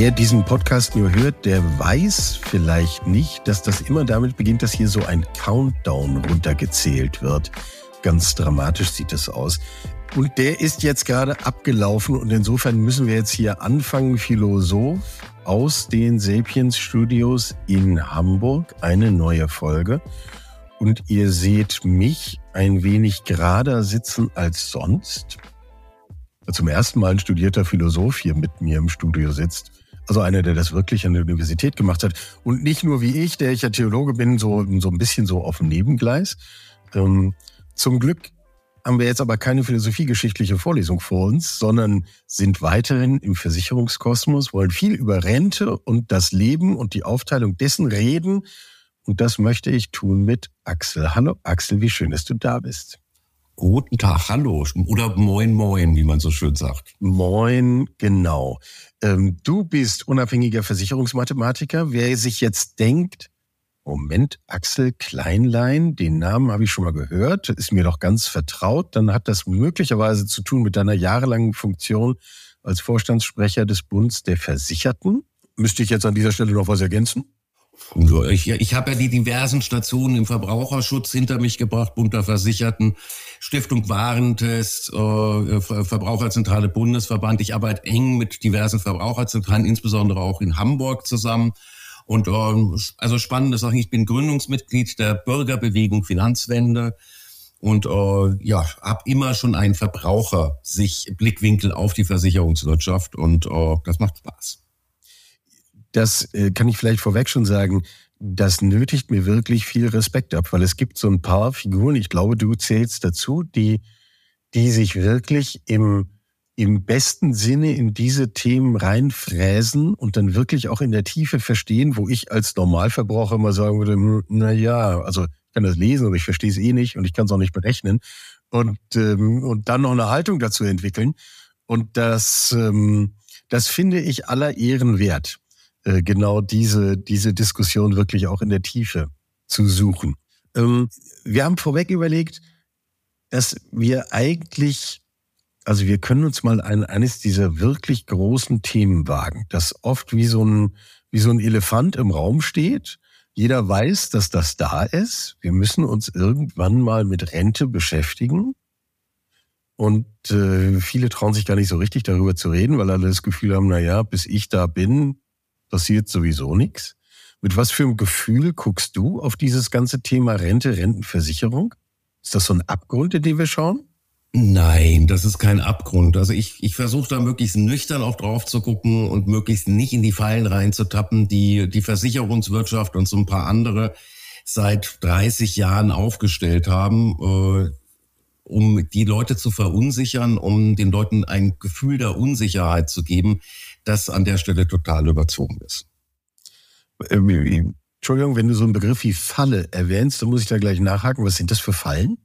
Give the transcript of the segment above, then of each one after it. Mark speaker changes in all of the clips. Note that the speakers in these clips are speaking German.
Speaker 1: Wer diesen Podcast nur hört, der weiß vielleicht nicht, dass das immer damit beginnt, dass hier so ein Countdown runtergezählt wird. Ganz dramatisch sieht es aus. Und der ist jetzt gerade abgelaufen und insofern müssen wir jetzt hier anfangen, Philosoph aus den Sapiens Studios in Hamburg, eine neue Folge. Und ihr seht mich ein wenig gerader sitzen als sonst. Zum ersten Mal ein studierter Philosoph hier mit mir im Studio sitzt. Also einer, der das wirklich an der Universität gemacht hat. Und nicht nur wie ich, der ich ja Theologe bin, so, so ein bisschen so auf dem Nebengleis. Ähm, zum Glück haben wir jetzt aber keine philosophiegeschichtliche Vorlesung vor uns, sondern sind weiterhin im Versicherungskosmos, wollen viel über Rente und das Leben und die Aufteilung dessen reden. Und das möchte ich tun mit Axel. Hallo Axel, wie schön, dass du da bist.
Speaker 2: Guten Tag, hallo oder moin moin, wie man so schön sagt.
Speaker 1: Moin, genau. Ähm, du bist unabhängiger Versicherungsmathematiker. Wer sich jetzt denkt, Moment, Axel Kleinlein, den Namen habe ich schon mal gehört, ist mir doch ganz vertraut, dann hat das möglicherweise zu tun mit deiner jahrelangen Funktion als Vorstandssprecher des Bundes der Versicherten. Müsste ich jetzt an dieser Stelle noch was ergänzen?
Speaker 2: Ich, ich habe ja die diversen Stationen im Verbraucherschutz hinter mich gebracht, Bund der Versicherten, Stiftung Warentest, äh, Verbraucherzentrale Bundesverband. Ich arbeite eng mit diversen Verbraucherzentralen, insbesondere auch in Hamburg zusammen. Und äh, also spannende Sache, ich bin Gründungsmitglied der Bürgerbewegung Finanzwende und äh, ja, habe immer schon einen Verbraucher sich Blickwinkel auf die Versicherungswirtschaft und äh, das macht Spaß
Speaker 1: das äh, kann ich vielleicht vorweg schon sagen, das nötigt mir wirklich viel Respekt ab, weil es gibt so ein paar Figuren, ich glaube, du zählst dazu, die, die sich wirklich im, im besten Sinne in diese Themen reinfräsen und dann wirklich auch in der Tiefe verstehen, wo ich als Normalverbraucher immer sagen würde, hm, na ja, also ich kann das lesen, aber ich verstehe es eh nicht und ich kann es auch nicht berechnen und, ähm, und dann noch eine Haltung dazu entwickeln. Und das, ähm, das finde ich aller Ehren wert. Äh, genau diese, diese Diskussion wirklich auch in der Tiefe zu suchen. Ähm, wir haben vorweg überlegt, dass wir eigentlich, also wir können uns mal ein, eines dieser wirklich großen Themen wagen, das oft wie so ein, wie so ein Elefant im Raum steht. Jeder weiß, dass das da ist. Wir müssen uns irgendwann mal mit Rente beschäftigen. Und äh, viele trauen sich gar nicht so richtig darüber zu reden, weil alle das Gefühl haben, na ja, bis ich da bin, passiert sowieso nichts. Mit was für einem Gefühl guckst du auf dieses ganze Thema Rente, Rentenversicherung? Ist das so ein Abgrund, in den wir schauen?
Speaker 2: Nein, das ist kein Abgrund. Also ich, ich versuche da möglichst nüchtern auch drauf zu gucken und möglichst nicht in die Fallen reinzutappen, die die Versicherungswirtschaft und so ein paar andere seit 30 Jahren aufgestellt haben, äh, um die Leute zu verunsichern, um den Leuten ein Gefühl der Unsicherheit zu geben, das an der Stelle total überzogen ist.
Speaker 1: Ähm, Entschuldigung, wenn du so einen Begriff wie Falle erwähnst, dann muss ich da gleich nachhaken. Was sind das für Fallen?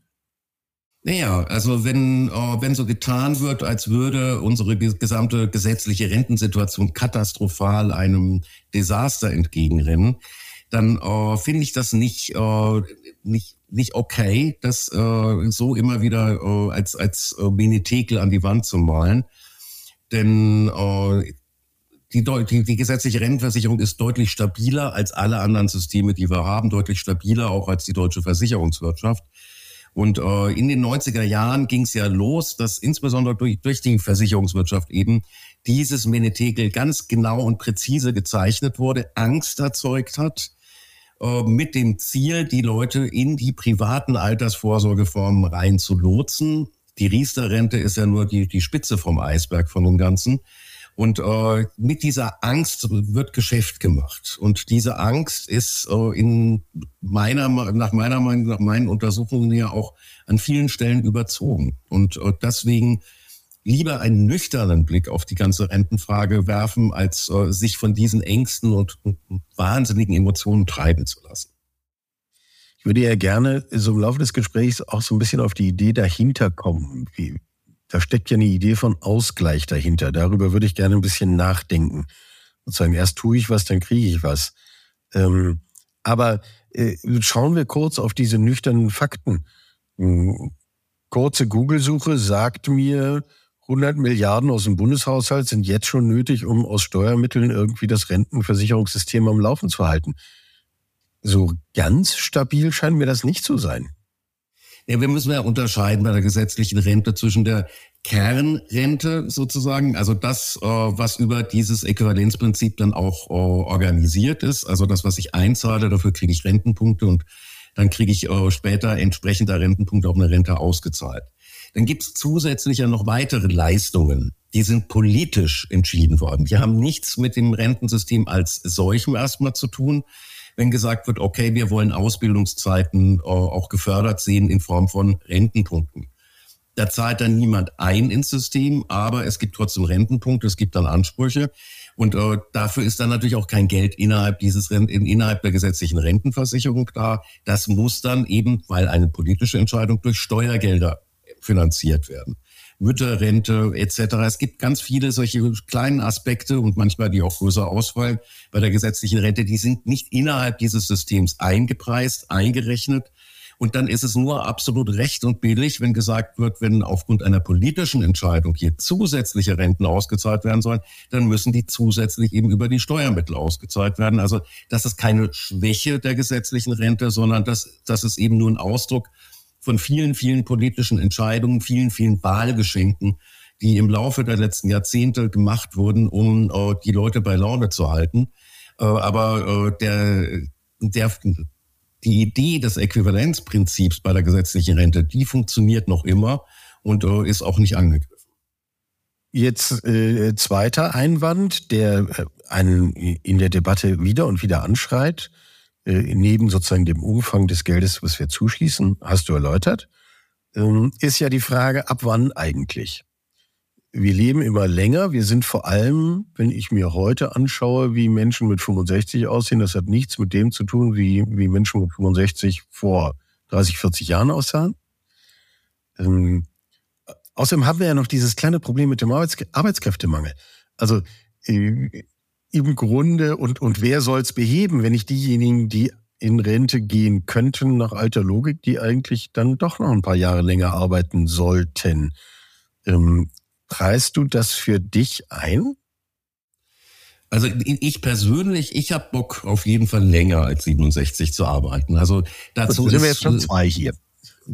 Speaker 2: Naja, also wenn, äh, wenn so getan wird, als würde unsere gesamte gesetzliche Rentensituation katastrophal einem Desaster entgegenrennen, dann äh, finde ich das nicht, äh, nicht, nicht okay, das äh, so immer wieder äh, als, als äh, Menetekel an die Wand zu malen. Denn äh, die, die, die gesetzliche Rentenversicherung ist deutlich stabiler als alle anderen Systeme, die wir haben, deutlich stabiler auch als die deutsche Versicherungswirtschaft. Und äh, in den 90er Jahren ging es ja los, dass insbesondere durch, durch die Versicherungswirtschaft eben dieses Menetekel ganz genau und präzise gezeichnet wurde, Angst erzeugt hat, äh, mit dem Ziel, die Leute in die privaten Altersvorsorgeformen rein zu lotsen. Die Riester-Rente ist ja nur die, die Spitze vom Eisberg von dem Ganzen. Und äh, mit dieser Angst wird Geschäft gemacht. Und diese Angst ist äh, in meiner, nach meiner Meinung, nach meinen Untersuchungen ja auch an vielen Stellen überzogen. Und äh, deswegen lieber einen nüchternen Blick auf die ganze Rentenfrage werfen, als äh, sich von diesen Ängsten und, und wahnsinnigen Emotionen treiben zu lassen.
Speaker 1: Ich würde ja gerne so im Laufe des Gesprächs auch so ein bisschen auf die Idee dahinter kommen. Wie, da steckt ja eine Idee von Ausgleich dahinter. Darüber würde ich gerne ein bisschen nachdenken. Sozusagen, erst tue ich was, dann kriege ich was. Ähm, aber äh, schauen wir kurz auf diese nüchternen Fakten. Hm, kurze Google-Suche sagt mir, 100 Milliarden aus dem Bundeshaushalt sind jetzt schon nötig, um aus Steuermitteln irgendwie das Rentenversicherungssystem am Laufen zu halten. So ganz stabil scheint mir das nicht zu sein.
Speaker 2: Ja, wir müssen ja unterscheiden bei der gesetzlichen Rente zwischen der Kernrente sozusagen, also das, äh, was über dieses Äquivalenzprinzip dann auch äh, organisiert ist, also das, was ich einzahle, dafür kriege ich Rentenpunkte und dann kriege ich äh, später entsprechender Rentenpunkte auf eine Rente ausgezahlt. Dann gibt es zusätzlich ja noch weitere Leistungen, die sind politisch entschieden worden. Die haben nichts mit dem Rentensystem als solchem erstmal zu tun, wenn gesagt wird, okay, wir wollen Ausbildungszeiten äh, auch gefördert sehen in Form von Rentenpunkten. Da zahlt dann niemand ein ins System, aber es gibt trotzdem Rentenpunkte, es gibt dann Ansprüche. Und äh, dafür ist dann natürlich auch kein Geld innerhalb dieses in, innerhalb der gesetzlichen Rentenversicherung da. Das muss dann eben, weil eine politische Entscheidung durch Steuergelder finanziert werden. Mütterrente etc. Es gibt ganz viele solche kleinen Aspekte und manchmal die auch größer ausfallen bei der gesetzlichen Rente. Die sind nicht innerhalb dieses Systems eingepreist, eingerechnet. Und dann ist es nur absolut recht und billig, wenn gesagt wird, wenn aufgrund einer politischen Entscheidung hier zusätzliche Renten ausgezahlt werden sollen, dann müssen die zusätzlich eben über die Steuermittel ausgezahlt werden. Also das ist keine Schwäche der gesetzlichen Rente, sondern das, das ist eben nur ein Ausdruck von vielen, vielen politischen Entscheidungen, vielen, vielen Wahlgeschenken, die im Laufe der letzten Jahrzehnte gemacht wurden, um äh, die Leute bei Laune zu halten. Äh, aber äh, der, der, die Idee des Äquivalenzprinzips bei der gesetzlichen Rente, die funktioniert noch immer und äh, ist auch nicht angegriffen.
Speaker 1: Jetzt äh, zweiter Einwand, der äh, einen in der Debatte wieder und wieder anschreit, neben sozusagen dem Umfang des Geldes, was wir zuschießen, hast du erläutert, ähm, ist ja die Frage, ab wann eigentlich? Wir leben immer länger. Wir sind vor allem, wenn ich mir heute anschaue, wie Menschen mit 65 aussehen, das hat nichts mit dem zu tun, wie, wie Menschen mit 65 vor 30, 40 Jahren aussahen. Ähm, außerdem haben wir ja noch dieses kleine Problem mit dem Arbeits Arbeitskräftemangel. Also äh, im Grunde und, und wer soll es beheben, wenn nicht diejenigen, die in Rente gehen könnten, nach alter Logik, die eigentlich dann doch noch ein paar Jahre länger arbeiten sollten. Ähm, preist du das für dich ein?
Speaker 2: Also ich persönlich, ich habe Bock auf jeden Fall länger als 67 zu arbeiten. Also dazu
Speaker 1: sind wir jetzt schon zwei hier.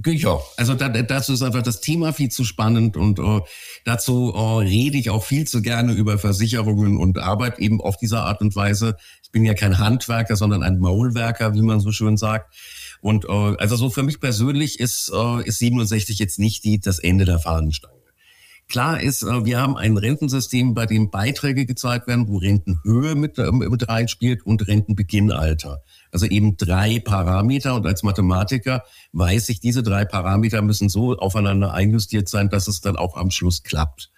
Speaker 2: Ja, also da, dazu ist einfach das Thema viel zu spannend und uh, dazu uh, rede ich auch viel zu gerne über Versicherungen und Arbeit eben auf dieser Art und Weise. Ich bin ja kein Handwerker, sondern ein Maulwerker, wie man so schön sagt. Und uh, also so für mich persönlich ist, uh, ist 67 jetzt nicht die, das Ende der Fahnenstange. Klar ist, äh, wir haben ein Rentensystem, bei dem Beiträge gezahlt werden, wo Rentenhöhe mit, äh, mit reinspielt und Rentenbeginnalter. Also eben drei Parameter. Und als Mathematiker weiß ich, diese drei Parameter müssen so aufeinander einjustiert sein, dass es dann auch am Schluss klappt.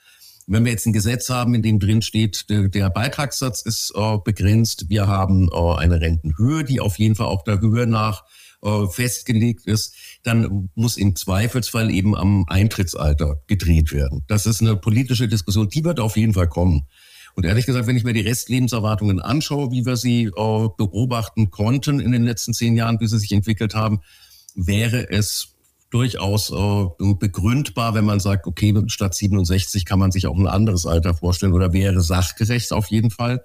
Speaker 2: Wenn wir jetzt ein Gesetz haben, in dem drin steht, der, Beitragssatz ist äh, begrenzt, wir haben eine Rentenhöhe, die auf jeden Fall auch der Höhe nach äh, festgelegt ist, dann muss im Zweifelsfall eben am Eintrittsalter gedreht werden. Das ist eine politische Diskussion, die wird auf jeden Fall kommen. Und ehrlich gesagt, wenn ich mir die Restlebenserwartungen anschaue, wie wir sie äh, beobachten konnten in den letzten zehn Jahren, wie sie sich entwickelt haben, wäre es durchaus äh, begründbar, wenn man sagt, okay, statt 67 kann man sich auch ein anderes Alter vorstellen oder wäre sachgerecht auf jeden Fall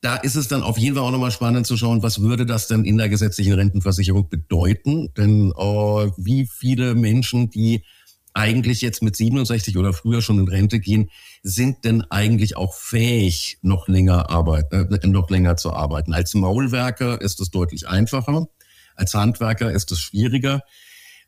Speaker 2: da ist es dann auf jeden Fall auch nochmal spannend zu schauen, was würde das denn in der gesetzlichen Rentenversicherung bedeuten? Denn äh, wie viele Menschen, die eigentlich jetzt mit 67 oder früher schon in Rente gehen, sind denn eigentlich auch fähig, noch länger arbeiten, äh, noch länger zu arbeiten? Als Maulwerker ist es deutlich einfacher. Als Handwerker ist es schwieriger.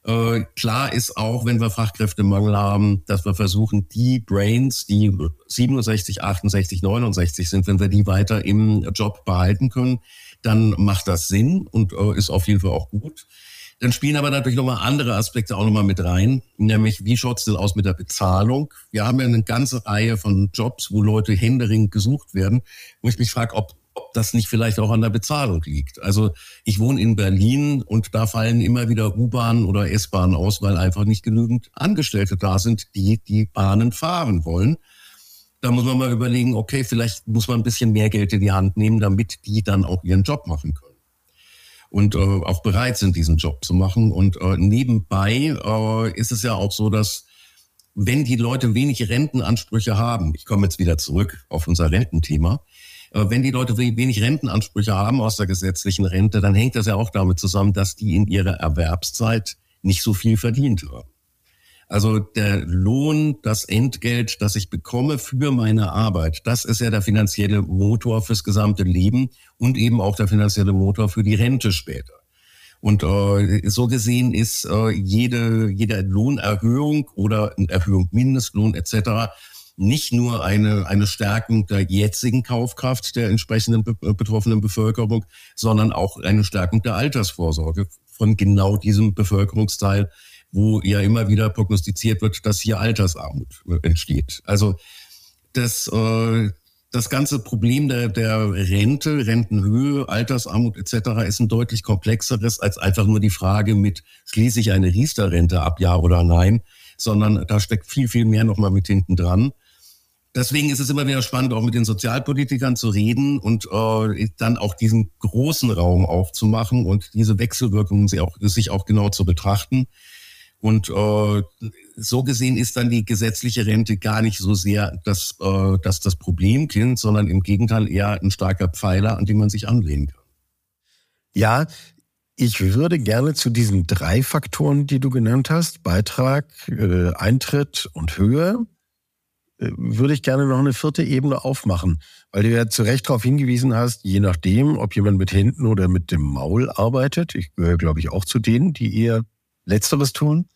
Speaker 2: Äh, klar ist auch, wenn wir Fachkräftemangel haben, dass wir versuchen, die Brains, die 67, 68, 69 sind, wenn wir die weiter im Job behalten können, dann macht das Sinn und äh, ist auf jeden Fall auch gut. Dann spielen aber natürlich nochmal andere Aspekte auch nochmal mit rein, nämlich wie schaut's denn aus mit der Bezahlung? Wir haben ja eine ganze Reihe von Jobs, wo Leute händeringend gesucht werden, wo ich mich frage, ob ob das nicht vielleicht auch an der Bezahlung liegt. Also ich wohne in Berlin und da fallen immer wieder U-Bahnen oder S-Bahnen aus, weil einfach nicht genügend Angestellte da sind, die die Bahnen fahren wollen. Da muss man mal überlegen, okay, vielleicht muss man ein bisschen mehr Geld in die Hand nehmen, damit die dann auch ihren Job machen können. Und äh, auch bereit sind, diesen Job zu machen. Und äh, nebenbei äh, ist es ja auch so, dass wenn die Leute wenig Rentenansprüche haben, ich komme jetzt wieder zurück auf unser Rententhema, äh, wenn die Leute wenig Rentenansprüche haben aus der gesetzlichen Rente, dann hängt das ja auch damit zusammen, dass die in ihrer Erwerbszeit nicht so viel verdient haben. Also der Lohn, das Entgelt, das ich bekomme für meine Arbeit, das ist ja der finanzielle Motor fürs gesamte Leben und eben auch der finanzielle Motor für die Rente später. Und äh, so gesehen ist äh, jede, jede Lohnerhöhung oder Erhöhung Mindestlohn etc. nicht nur eine, eine Stärkung der jetzigen Kaufkraft der entsprechenden be betroffenen Bevölkerung, sondern auch eine Stärkung der Altersvorsorge von genau diesem Bevölkerungsteil, wo ja immer wieder prognostiziert wird, dass hier Altersarmut äh, entsteht. Also das, äh, das ganze Problem der, der Rente, Rentenhöhe, Altersarmut etc. ist ein deutlich komplexeres als einfach nur die Frage mit, schließe ich eine Riester-Rente ab, ja oder nein, sondern da steckt viel, viel mehr nochmal mit hinten dran. Deswegen ist es immer wieder spannend, auch mit den Sozialpolitikern zu reden und äh, dann auch diesen großen Raum aufzumachen und diese Wechselwirkungen sich auch, sich auch genau zu betrachten. Und äh, so gesehen ist dann die gesetzliche Rente gar nicht so sehr das, äh, das, das Problemkind, sondern im Gegenteil eher ein starker Pfeiler, an dem man sich anlehnen kann.
Speaker 1: Ja, ich würde gerne zu diesen drei Faktoren, die du genannt hast, Beitrag, äh, Eintritt und Höhe, würde ich gerne noch eine vierte Ebene aufmachen, weil du ja zu Recht darauf hingewiesen hast, je nachdem, ob jemand mit Händen oder mit dem Maul arbeitet, ich gehöre, glaube ich, auch zu denen, die eher Letzteres tun,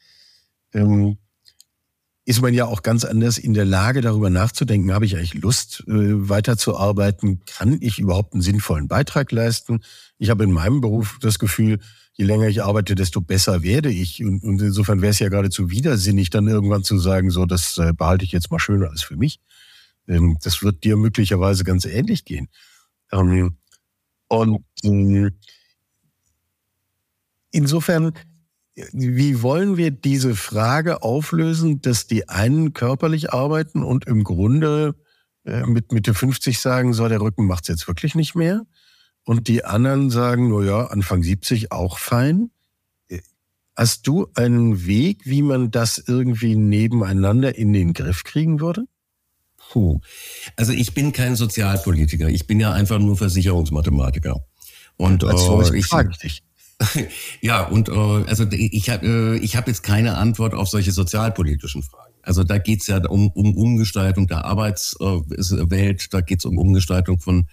Speaker 1: ähm, ist man ja auch ganz anders in der Lage, darüber nachzudenken, habe ich eigentlich Lust, äh, weiterzuarbeiten? Kann ich überhaupt einen sinnvollen Beitrag leisten? Ich habe in meinem Beruf das Gefühl, je länger ich arbeite, desto besser werde ich. Und, und insofern wäre es ja geradezu widersinnig, dann irgendwann zu sagen, so, das äh, behalte ich jetzt mal schön alles für mich. Ähm, das wird dir möglicherweise ganz ähnlich gehen. Ähm, und äh, insofern wie wollen wir diese Frage auflösen, dass die einen körperlich arbeiten und im Grunde äh, mit Mitte 50 sagen, so der Rücken macht's jetzt wirklich nicht mehr und die anderen sagen, no ja, Anfang 70 auch fein. Äh, hast du einen Weg, wie man das irgendwie nebeneinander in den Griff kriegen würde?
Speaker 2: Puh. Also ich bin kein Sozialpolitiker, ich bin ja einfach nur Versicherungsmathematiker.
Speaker 1: Und äh, ich frage dich.
Speaker 2: ja, und äh, also ich habe äh, ich hab jetzt keine Antwort auf solche sozialpolitischen Fragen. Also da geht's ja um, um Umgestaltung der Arbeitswelt, da geht's um Umgestaltung von,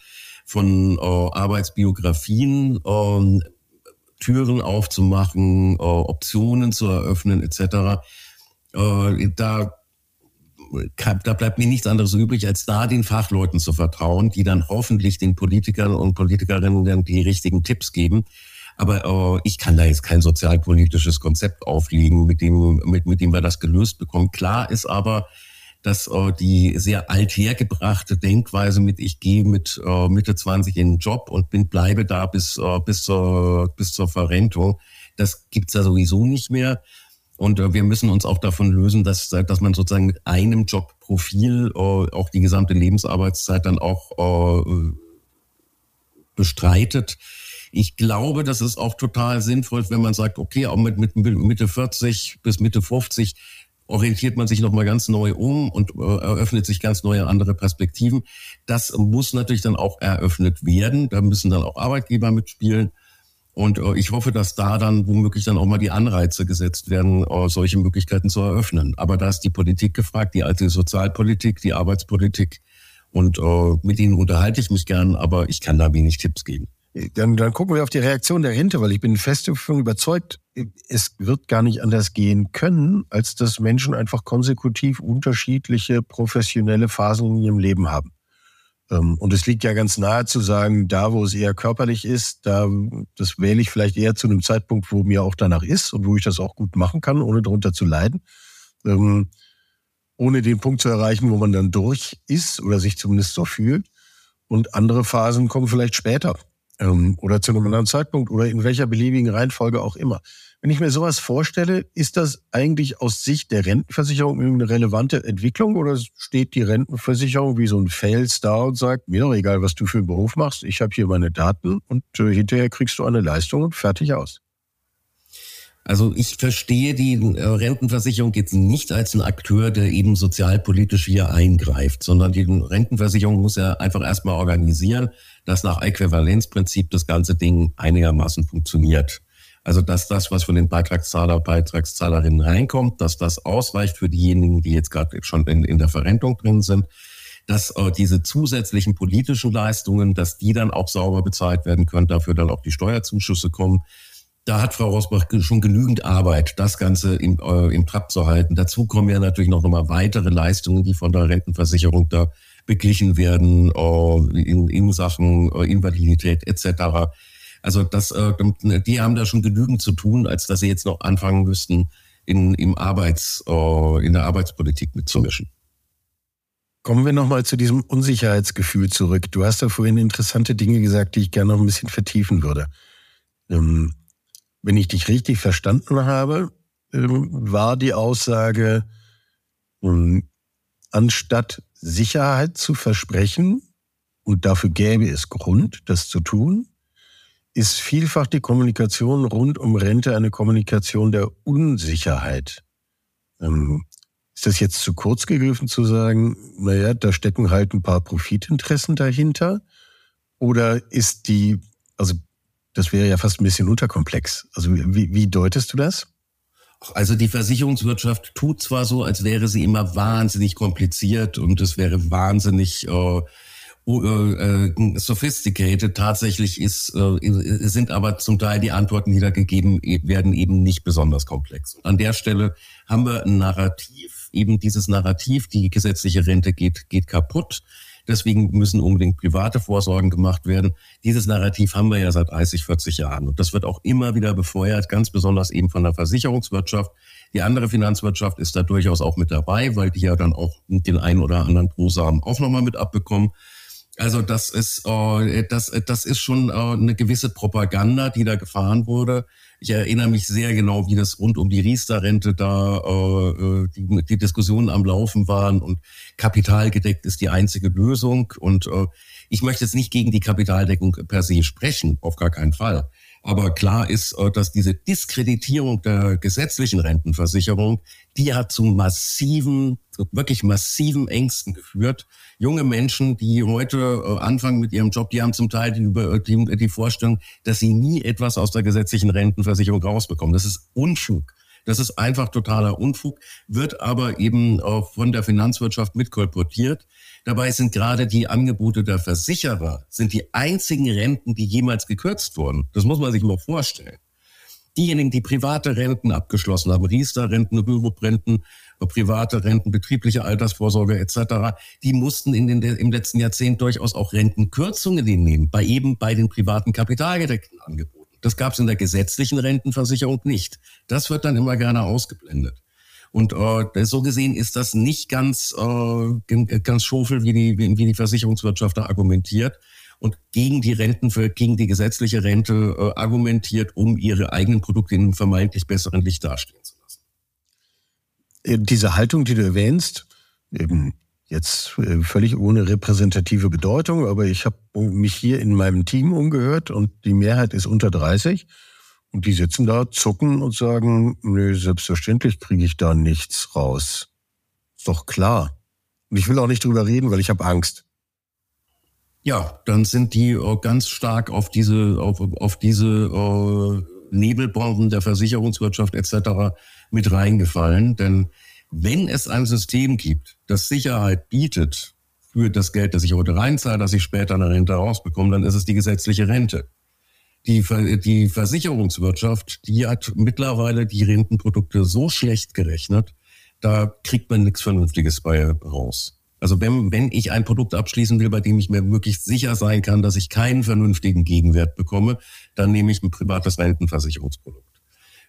Speaker 2: von äh, Arbeitsbiografien, äh, Türen aufzumachen, äh, Optionen zu eröffnen etc. Äh, da da bleibt mir nichts anderes übrig, als da den Fachleuten zu vertrauen, die dann hoffentlich den Politikern und Politikerinnen die richtigen Tipps geben. Aber äh, ich kann da jetzt kein sozialpolitisches Konzept auflegen, mit dem, mit, mit dem wir das gelöst bekommen. Klar ist aber, dass äh, die sehr althergebrachte Denkweise mit ich gehe mit äh, Mitte 20 in den Job und bin bleibe da bis äh, bis zur bis zur Verrentung, das gibt's ja sowieso nicht mehr. Und äh, wir müssen uns auch davon lösen, dass dass man sozusagen mit einem Jobprofil äh, auch die gesamte Lebensarbeitszeit dann auch äh, bestreitet. Ich glaube, das ist auch total sinnvoll, wenn man sagt, okay, auch mit, mit Mitte 40 bis Mitte 50 orientiert man sich nochmal ganz neu um und äh, eröffnet sich ganz neue andere Perspektiven. Das muss natürlich dann auch eröffnet werden. Da müssen dann auch Arbeitgeber mitspielen. Und äh, ich hoffe, dass da dann womöglich dann auch mal die Anreize gesetzt werden, äh, solche Möglichkeiten zu eröffnen. Aber da ist die Politik gefragt, die alte Sozialpolitik, die Arbeitspolitik. Und mit ihnen unterhalte ich mich gern, aber ich kann da wenig Tipps geben.
Speaker 1: Dann, dann gucken wir auf die Reaktion der Rente, weil ich bin fest überzeugt, es wird gar nicht anders gehen können, als dass Menschen einfach konsekutiv unterschiedliche professionelle Phasen in ihrem Leben haben. Ähm, und es liegt ja ganz nahe zu sagen, da wo es eher körperlich ist, da, das wähle ich vielleicht eher zu einem Zeitpunkt, wo mir auch danach ist und wo ich das auch gut machen kann, ohne darunter zu leiden. Ähm, ohne den Punkt zu erreichen, wo man dann durch ist oder sich zumindest so fühlt. Und andere Phasen kommen vielleicht später ähm, oder zu einem anderen Zeitpunkt oder in welcher beliebigen Reihenfolge auch immer. Wenn ich mir sowas vorstelle, ist das eigentlich aus Sicht der Rentenversicherung eine relevante Entwicklung oder steht die Rentenversicherung wie so ein Fels da und sagt, mir doch egal, was du für einen Beruf machst, ich habe hier meine Daten und äh, hinterher kriegst du eine Leistung und fertig aus?
Speaker 2: Also ich verstehe die äh, Rentenversicherung jetzt nicht als ein Akteur, der eben sozialpolitisch hier eingreift, sondern die Rentenversicherung muss ja einfach erstmal organisieren, dass nach Äquivalenzprinzip das ganze Ding einigermaßen funktioniert. Also dass das, was von den Beitragszahler, Beitragszahlerinnen reinkommt, dass das ausreicht für diejenigen, die jetzt gerade schon in, in der Verrentung drin sind, dass äh, diese zusätzlichen politischen Leistungen, dass die dann auch sauber bezahlt werden können, dafür dann auch die Steuerzuschüsse kommen da hat Frau Rosbach schon genügend Arbeit, das Ganze im, äh, im Trab zu halten. Dazu kommen ja natürlich noch mal weitere Leistungen, die von der Rentenversicherung da beglichen werden äh, in, in Sachen äh, Invalidität etc. Also das, äh, die haben da schon genügend zu tun, als dass sie jetzt noch anfangen müssten, in, im Arbeits, äh, in der Arbeitspolitik mitzumischen.
Speaker 1: Kommen wir nochmal zu diesem Unsicherheitsgefühl zurück. Du hast da vorhin interessante Dinge gesagt, die ich gerne noch ein bisschen vertiefen würde. Ähm, wenn ich dich richtig verstanden habe, ähm, war die Aussage, ähm, anstatt Sicherheit zu versprechen, und dafür gäbe es Grund, das zu tun, ist vielfach die Kommunikation rund um Rente eine Kommunikation der Unsicherheit. Ähm, ist das jetzt zu kurz gegriffen zu sagen, naja, da stecken halt ein paar Profitinteressen dahinter? Oder ist die, also das wäre ja fast ein bisschen unterkomplex. Also wie, wie deutest du das?
Speaker 2: Also die Versicherungswirtschaft tut zwar so, als wäre sie immer wahnsinnig kompliziert und es wäre wahnsinnig äh, äh, äh, sophisticated. Tatsächlich ist, äh, sind aber zum Teil die Antworten, die da gegeben e, werden, eben nicht besonders komplex. An der Stelle haben wir ein Narrativ, eben dieses Narrativ, die gesetzliche Rente geht, geht kaputt. Deswegen müssen unbedingt private Vorsorgen gemacht werden. Dieses Narrativ haben wir ja seit 30, 40 Jahren. Und das wird auch immer wieder befeuert, ganz besonders eben von der Versicherungswirtschaft. Die andere Finanzwirtschaft ist da durchaus auch mit dabei, weil die ja dann auch den einen oder anderen Brosamen auch nochmal mit abbekommen. Also das ist, äh, das, das ist schon äh, eine gewisse Propaganda, die da gefahren wurde. Ich erinnere mich sehr genau, wie das rund um die Riester-Rente da äh, äh, die, die Diskussionen am Laufen waren und kapitalgedeckt ist die einzige Lösung. Und äh, ich möchte jetzt nicht gegen die Kapitaldeckung per se sprechen, auf gar keinen Fall. Aber klar ist, äh, dass diese Diskreditierung der gesetzlichen Rentenversicherung, die hat zu massiven, wirklich massiven Ängsten geführt. Junge Menschen, die heute äh, anfangen mit ihrem Job, die haben zum Teil die, die, die Vorstellung, dass sie nie etwas aus der gesetzlichen Rentenversicherung rausbekommen. Das ist Unfug. Das ist einfach totaler Unfug, wird aber eben auch von der Finanzwirtschaft mitkolportiert. Dabei sind gerade die Angebote der Versicherer, sind die einzigen Renten, die jemals gekürzt wurden. Das muss man sich mal vorstellen. Diejenigen, die private Renten abgeschlossen haben, Riester-Renten, Bürgerrenten, private Renten, betriebliche Altersvorsorge etc., die mussten in den, im letzten Jahrzehnt durchaus auch Rentenkürzungen nehmen, bei eben bei den privaten kapitalgedeckten Angeboten. Das gab es in der gesetzlichen Rentenversicherung nicht. Das wird dann immer gerne ausgeblendet. Und äh, so gesehen ist das nicht ganz, äh, ganz schofel, wie die, wie die Versicherungswirtschaft da argumentiert und gegen die Renten für, gegen die gesetzliche Rente äh, argumentiert, um ihre eigenen Produkte in einem vermeintlich besseren Licht dastehen zu lassen.
Speaker 1: Äh, diese Haltung, die du erwähnst, eben jetzt äh, völlig ohne repräsentative Bedeutung, aber ich habe mich hier in meinem Team umgehört und die Mehrheit ist unter 30 und die sitzen da, zucken und sagen, nö, selbstverständlich kriege ich da nichts raus. Ist doch klar. Und ich will auch nicht drüber reden, weil ich habe Angst.
Speaker 2: Ja, dann sind die äh, ganz stark auf diese, auf, auf diese äh, Nebelbomben der Versicherungswirtschaft etc. mit reingefallen. Denn wenn es ein System gibt, das Sicherheit bietet für das Geld, das ich heute reinzahle, das ich später eine Rente rausbekomme, dann ist es die gesetzliche Rente. Die, die Versicherungswirtschaft, die hat mittlerweile die Rentenprodukte so schlecht gerechnet, da kriegt man nichts Vernünftiges bei raus. Also wenn, wenn ich ein Produkt abschließen will, bei dem ich mir wirklich sicher sein kann, dass ich keinen vernünftigen Gegenwert bekomme, dann nehme ich ein privates Rentenversicherungsprodukt.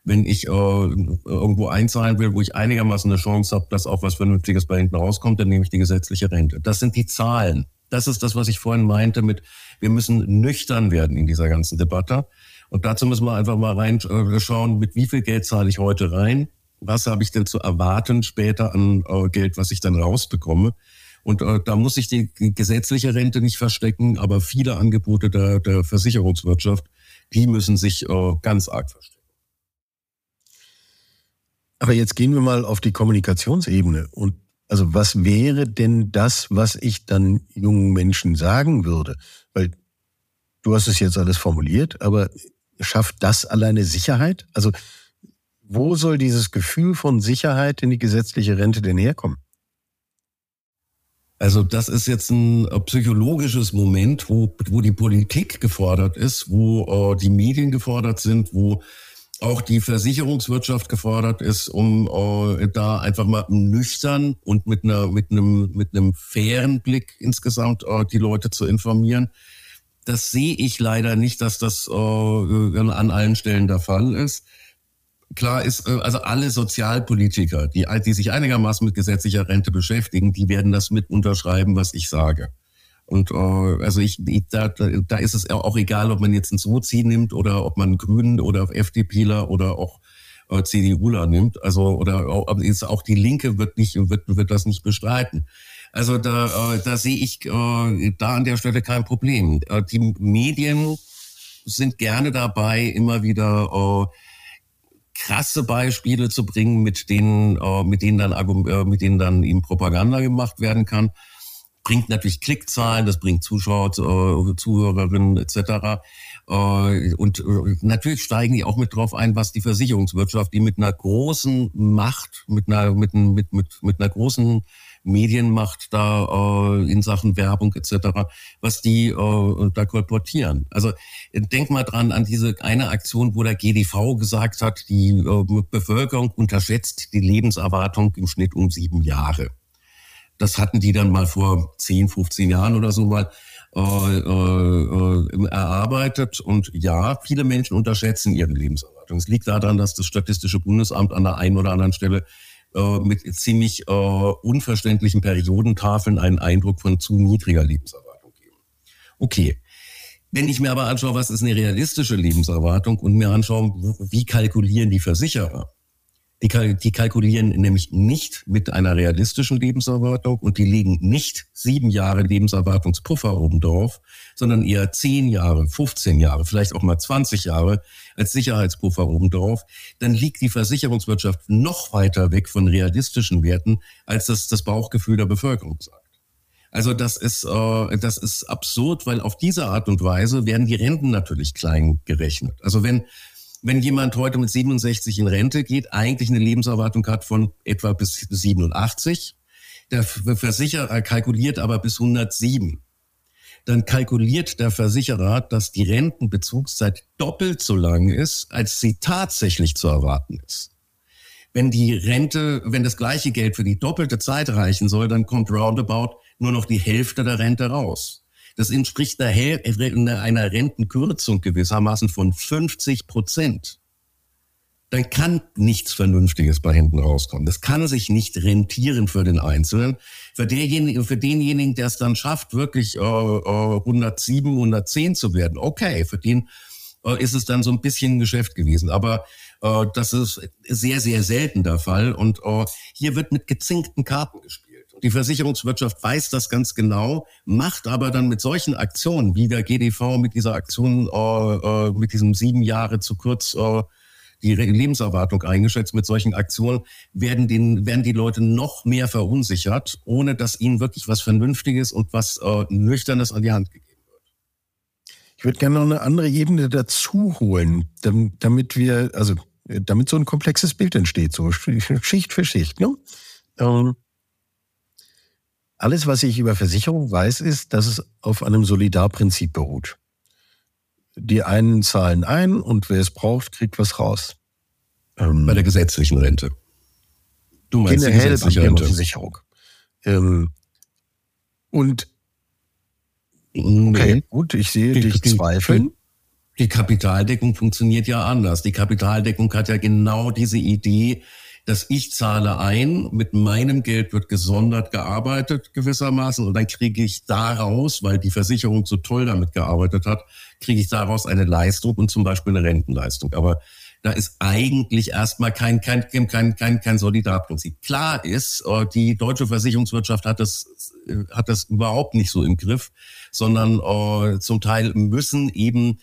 Speaker 2: Wenn ich äh, irgendwo einzahlen will, wo ich einigermaßen eine Chance habe, dass auch was Vernünftiges bei hinten rauskommt, dann nehme ich die gesetzliche Rente. Das sind die Zahlen. Das ist das, was ich vorhin meinte mit, wir müssen nüchtern werden in dieser ganzen Debatte. Und dazu müssen wir einfach mal reinschauen, mit wie viel Geld zahle ich heute rein? Was habe ich denn zu erwarten später an äh, Geld, was ich dann rausbekomme? Und äh, da muss ich die gesetzliche Rente nicht verstecken, aber viele Angebote der, der Versicherungswirtschaft, die müssen sich äh, ganz arg verstecken.
Speaker 1: Aber jetzt gehen wir mal auf die Kommunikationsebene. Und also was wäre denn das, was ich dann jungen Menschen sagen würde? Weil du hast es jetzt alles formuliert, aber schafft das alleine Sicherheit? Also wo soll dieses Gefühl von Sicherheit in die gesetzliche Rente denn herkommen?
Speaker 2: Also das ist jetzt ein äh, psychologisches Moment, wo, wo die Politik gefordert ist, wo äh, die Medien gefordert sind, wo auch die Versicherungswirtschaft gefordert ist, um äh, da einfach mal nüchtern und mit einer mit einem mit einem fairen Blick insgesamt äh, die Leute zu informieren. Das sehe ich leider nicht, dass das äh, an allen Stellen der Fall ist klar ist, äh, also alle Sozialpolitiker, die, die sich einigermaßen mit gesetzlicher Rente beschäftigen, die werden das mit unterschreiben, was ich sage. Und äh, also ich, ich da, da ist es auch egal, ob man jetzt einen Sozi nimmt oder ob man Grünen oder FDPler oder auch äh, CDUler nimmt. Also oder auch, ist auch die Linke wird nicht wird, wird das nicht bestreiten. Also da, äh, da sehe ich äh, da an der Stelle kein Problem. Äh, die Medien sind gerne dabei, immer wieder äh, krasse Beispiele zu bringen, mit denen, äh, mit denen dann, äh, mit denen dann eben Propaganda gemacht werden kann. Bringt natürlich Klickzahlen, das bringt Zuschauer, äh, Zuhörerinnen etc. Äh, und äh, natürlich steigen die auch mit drauf ein, was die Versicherungswirtschaft, die mit einer großen Macht, mit einer, mit, mit, mit, mit einer großen Medienmacht da in Sachen Werbung etc., was die da kolportieren. Also denk mal dran an diese eine Aktion, wo der GDV gesagt hat, die Bevölkerung unterschätzt die Lebenserwartung im Schnitt um sieben Jahre. Das hatten die dann mal vor 10, 15 Jahren oder so mal äh, äh, erarbeitet. Und ja, viele Menschen unterschätzen ihre Lebenserwartung. Es liegt daran, dass das Statistische Bundesamt an der einen oder anderen Stelle äh, mit ziemlich äh, unverständlichen Periodentafeln einen Eindruck von zu niedriger Lebenserwartung geben. Okay. Wenn ich mir aber anschaue, was ist eine realistische Lebenserwartung und mir anschaue, wie kalkulieren die Versicherer, die, die kalkulieren nämlich nicht mit einer realistischen Lebenserwartung und die legen nicht sieben Jahre Lebenserwartungspuffer oben drauf, sondern eher zehn Jahre, 15 Jahre, vielleicht auch mal 20 Jahre als Sicherheitspuffer oben drauf. Dann liegt die Versicherungswirtschaft noch weiter weg von realistischen Werten, als das das Bauchgefühl der Bevölkerung sagt. Also das ist, äh, das ist absurd, weil auf diese Art und Weise werden die Renten natürlich klein gerechnet. Also wenn wenn jemand heute mit 67 in Rente geht, eigentlich eine Lebenserwartung hat von etwa bis 87. Der Versicherer kalkuliert aber bis 107. Dann kalkuliert der Versicherer, dass die Rentenbezugszeit doppelt so lang ist, als sie tatsächlich zu erwarten ist. Wenn die Rente, wenn das gleiche Geld für die doppelte Zeit reichen soll, dann kommt roundabout nur noch die Hälfte der Rente raus. Das entspricht einer Rentenkürzung gewissermaßen von 50 Prozent. Dann kann nichts Vernünftiges bei hinten rauskommen. Das kann sich nicht rentieren für den Einzelnen. Für denjenigen, für denjenigen der es dann schafft, wirklich äh, 107, äh, 110 zu werden, okay, für den äh, ist es dann so ein bisschen ein Geschäft gewesen. Aber äh, das ist sehr, sehr selten der Fall. Und äh, hier wird mit gezinkten Karten gespielt. Die Versicherungswirtschaft weiß das ganz genau, macht aber dann mit solchen Aktionen, wie der GDV mit dieser Aktion, äh, äh, mit diesem sieben Jahre zu kurz äh, die Lebenserwartung eingeschätzt, mit solchen Aktionen werden, den, werden die Leute noch mehr verunsichert, ohne dass ihnen wirklich was Vernünftiges und was äh, Nüchternes an die Hand gegeben wird.
Speaker 1: Ich würde gerne noch eine andere Ebene dazu holen, damit wir, also damit so ein komplexes Bild entsteht, so Schicht für Schicht. Ne? Ähm, alles, was ich über Versicherung weiß, ist, dass es auf einem Solidarprinzip beruht. Die einen zahlen ein und wer es braucht, kriegt was raus.
Speaker 2: Ähm, bei der gesetzlichen Rente.
Speaker 1: Du meinst die gesetzliche Rente. Versicherung. Ähm, und okay, nee. gut, ich sehe die, dich die, zweifeln.
Speaker 2: Die Kapitaldeckung funktioniert ja anders. Die Kapitaldeckung hat ja genau diese Idee, dass ich zahle ein, mit meinem Geld wird gesondert gearbeitet gewissermaßen und dann kriege ich daraus, weil die Versicherung so toll damit gearbeitet hat, kriege ich daraus eine Leistung und zum Beispiel eine Rentenleistung. Aber da ist eigentlich erstmal kein, kein, kein, kein, kein Solidarprinzip. Klar ist, äh, die deutsche Versicherungswirtschaft hat das, äh, hat das überhaupt nicht so im Griff, sondern äh, zum Teil müssen eben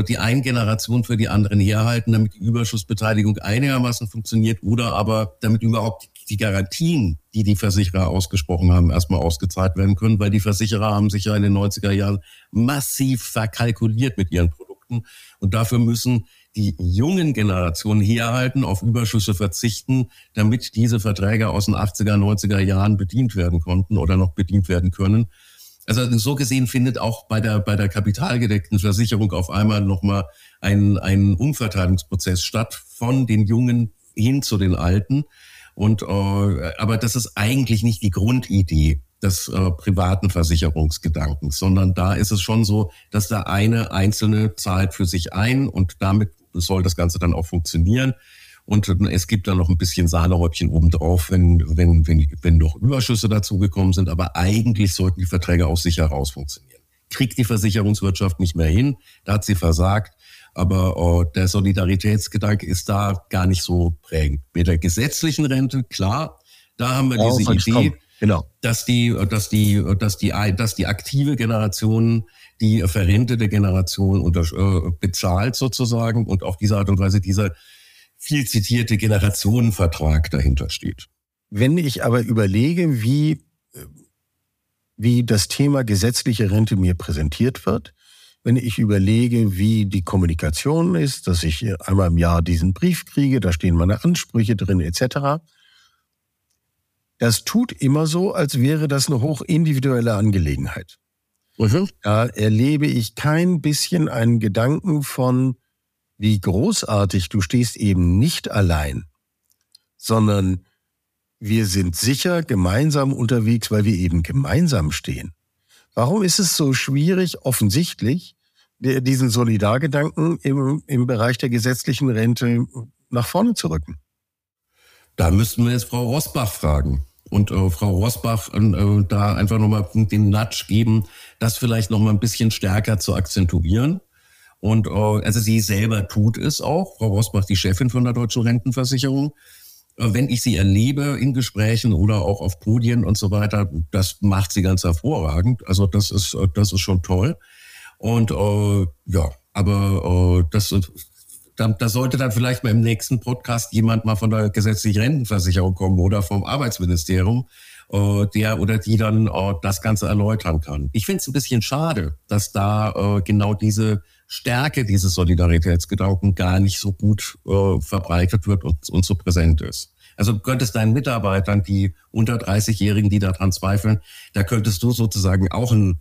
Speaker 2: die eine Generation für die anderen herhalten, damit die Überschussbeteiligung einigermaßen funktioniert oder aber damit überhaupt die Garantien, die die Versicherer ausgesprochen haben, erstmal ausgezahlt werden können, weil die Versicherer haben sich ja in den 90er Jahren massiv verkalkuliert mit ihren Produkten und dafür müssen die jungen Generationen herhalten, auf Überschüsse verzichten, damit diese Verträge aus den 80er, 90er Jahren bedient werden konnten oder noch bedient werden können. Also so gesehen findet auch bei der, bei der kapitalgedeckten Versicherung auf einmal nochmal ein, ein Umverteilungsprozess statt von den Jungen hin zu den Alten. Und, äh, aber das ist eigentlich nicht die Grundidee des äh, privaten Versicherungsgedankens, sondern da ist es schon so, dass da eine einzelne zahlt für sich ein und damit soll das Ganze dann auch funktionieren. Und es gibt dann noch ein bisschen Sahnehäubchen obendrauf, wenn, wenn, wenn, wenn noch Überschüsse dazugekommen sind. Aber eigentlich sollten die Verträge aus sich heraus funktionieren. Kriegt die Versicherungswirtschaft nicht mehr hin, da hat sie versagt. Aber oh, der Solidaritätsgedanke ist da gar nicht so prägend. Mit der gesetzlichen Rente, klar, da haben wir diese oh, Idee, genau. dass die, dass die, dass die, dass die aktive Generation die verrentete Generation unter, äh, bezahlt sozusagen und auf diese Art und Weise dieser viel zitierte Generationenvertrag dahinter steht.
Speaker 1: Wenn ich aber überlege, wie, wie das Thema gesetzliche Rente mir präsentiert wird, wenn ich überlege, wie die Kommunikation ist, dass ich einmal im Jahr diesen Brief kriege, da stehen meine Ansprüche drin etc. Das tut immer so, als wäre das eine hochindividuelle Angelegenheit. Mhm. Da erlebe ich kein bisschen einen Gedanken von, wie großartig, du stehst eben nicht allein, sondern wir sind sicher gemeinsam unterwegs, weil wir eben gemeinsam stehen. Warum ist es so schwierig, offensichtlich, diesen Solidargedanken im, im Bereich der gesetzlichen Rente nach vorne zu rücken?
Speaker 2: Da müssten wir jetzt Frau Rosbach fragen und äh, Frau Rosbach äh, da einfach nochmal den Nudge geben, das vielleicht nochmal ein bisschen stärker zu akzentuieren. Und äh, also sie selber tut es auch, Frau Rosbach, die Chefin von der Deutschen Rentenversicherung. Äh, wenn ich sie erlebe in Gesprächen oder auch auf Podien und so weiter, das macht sie ganz hervorragend. Also das ist, äh, das ist schon toll. Und äh, ja, aber äh, das da, da sollte dann vielleicht mal im nächsten Podcast jemand mal von der gesetzlichen Rentenversicherung kommen oder vom Arbeitsministerium, äh, der oder die dann äh, das Ganze erläutern kann. Ich finde es ein bisschen schade, dass da äh, genau diese Stärke dieses Solidaritätsgedanken gar nicht so gut äh, verbreitet wird und, und so präsent ist. Also du könntest deinen Mitarbeitern, die unter 30-Jährigen, die daran zweifeln, da könntest du sozusagen auch ein,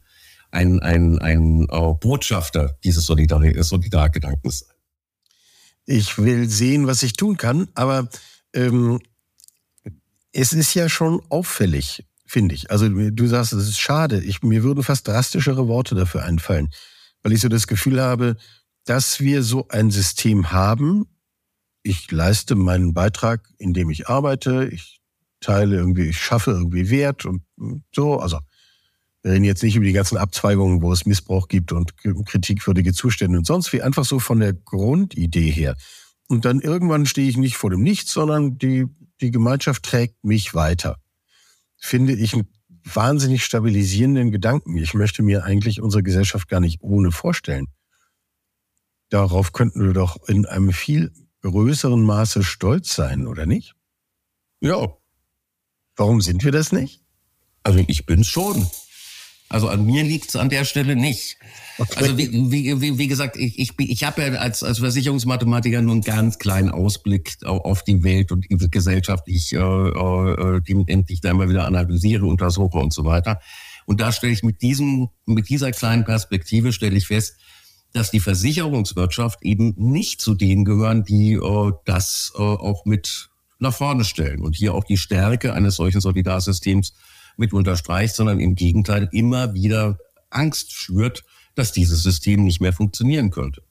Speaker 2: ein, ein, ein uh, Botschafter dieses Solidar Solidargedankens sein.
Speaker 1: Ich will sehen, was ich tun kann, aber ähm, es ist ja schon auffällig, finde ich. Also du sagst, es ist schade. Ich, mir würden fast drastischere Worte dafür einfallen, weil ich so das Gefühl habe, dass wir so ein System haben. Ich leiste meinen Beitrag, indem ich arbeite. Ich teile irgendwie, ich schaffe irgendwie Wert und so. Also wir reden jetzt nicht über die ganzen Abzweigungen, wo es Missbrauch gibt und kritikwürdige Zustände und sonst wie, einfach so von der Grundidee her. Und dann irgendwann stehe ich nicht vor dem Nichts, sondern die, die Gemeinschaft trägt mich weiter. Finde ich einen wahnsinnig stabilisierenden Gedanken. Ich möchte mir eigentlich unsere Gesellschaft gar nicht ohne vorstellen. Darauf könnten wir doch in einem viel größeren Maße stolz sein, oder nicht?
Speaker 2: Ja.
Speaker 1: Warum sind wir das nicht?
Speaker 2: Also ich bin's schon. Also an mir liegt es an der Stelle nicht. Okay. Also wie, wie, wie gesagt, ich, ich, ich habe ja als, als Versicherungsmathematiker nur einen ganz kleinen Ausblick auf die Welt und die Gesellschaft, die ich, äh, äh, die ich da immer wieder analysiere, untersuche und so weiter. Und da stelle ich mit diesem, mit dieser kleinen Perspektive stelle ich fest, dass die Versicherungswirtschaft eben nicht zu denen gehören, die äh, das äh, auch mit nach vorne stellen und hier auch die Stärke eines solchen Solidarsystems mit unterstreicht, sondern im Gegenteil immer wieder Angst schürt, dass dieses System nicht mehr funktionieren könnte.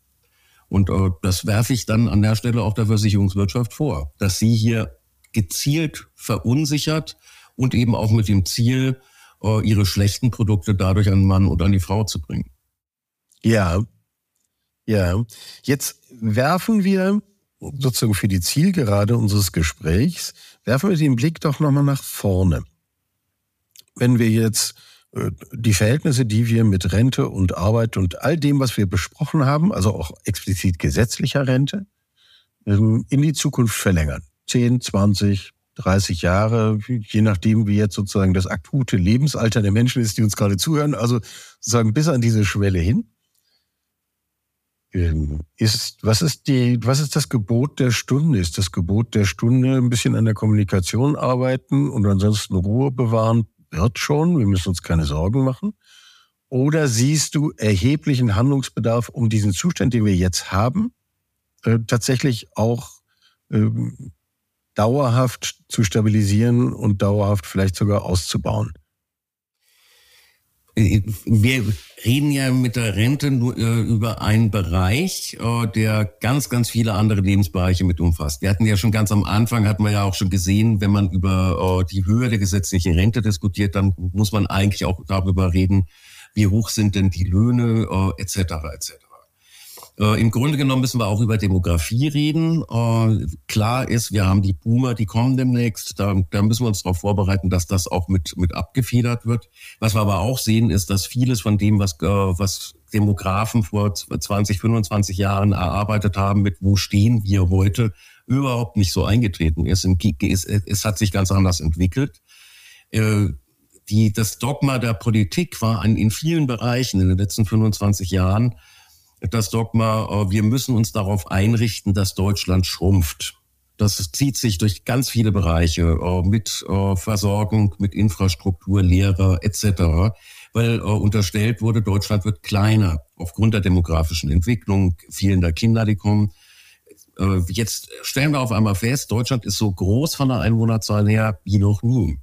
Speaker 2: Und äh, das werfe ich dann an der Stelle auch der Versicherungswirtschaft vor, dass sie hier gezielt verunsichert und eben auch mit dem Ziel, äh, ihre schlechten Produkte dadurch an den Mann oder an die Frau zu bringen.
Speaker 1: Ja, ja. Jetzt werfen wir sozusagen für die Zielgerade unseres Gesprächs, werfen wir den Blick doch nochmal nach vorne wenn wir jetzt äh, die Verhältnisse, die wir mit Rente und Arbeit und all dem, was wir besprochen haben, also auch explizit gesetzlicher Rente, ähm, in die Zukunft verlängern. 10, 20, 30 Jahre, je nachdem, wie jetzt sozusagen das akute Lebensalter der Menschen ist, die uns gerade zuhören. Also sozusagen bis an diese Schwelle hin. Ähm, ist, was ist die, was ist das Gebot der Stunde? Ist das Gebot der Stunde ein bisschen an der Kommunikation arbeiten und ansonsten Ruhe bewahren? Wird schon. Wir müssen uns keine Sorgen machen. Oder siehst du erheblichen Handlungsbedarf, um diesen Zustand, den wir jetzt haben, äh, tatsächlich auch ähm, dauerhaft zu stabilisieren und dauerhaft vielleicht sogar auszubauen?
Speaker 2: Wir reden ja mit der Rente nur äh, über einen Bereich, äh, der ganz, ganz viele andere Lebensbereiche mit umfasst. Wir hatten ja schon ganz am Anfang, hatten wir ja auch schon gesehen, wenn man über äh, die Höhe der gesetzlichen Rente diskutiert, dann muss man eigentlich auch darüber reden, wie hoch sind denn die Löhne etc. etc. Äh, Im Grunde genommen müssen wir auch über Demografie reden. Äh, klar ist, wir haben die Boomer, die kommen demnächst. Da, da müssen wir uns darauf vorbereiten, dass das auch mit, mit abgefedert wird. Was wir aber auch sehen, ist, dass vieles von dem, was, äh, was Demografen vor 20, 25 Jahren erarbeitet haben, mit wo stehen wir heute, überhaupt nicht so eingetreten ist. Es, es hat sich ganz anders entwickelt. Die, das Dogma der Politik war in vielen Bereichen in den letzten 25 Jahren, das Dogma, äh, wir müssen uns darauf einrichten, dass Deutschland schrumpft. Das zieht sich durch ganz viele Bereiche äh, mit äh, Versorgung, mit Infrastruktur, Lehrer etc., weil unterstellt wurde, Deutschland wird kleiner aufgrund der demografischen Entwicklung, fehlender Kinder, die kommen. Jetzt stellen wir auf einmal fest, Deutschland ist so groß von der Einwohnerzahl her wie noch nie.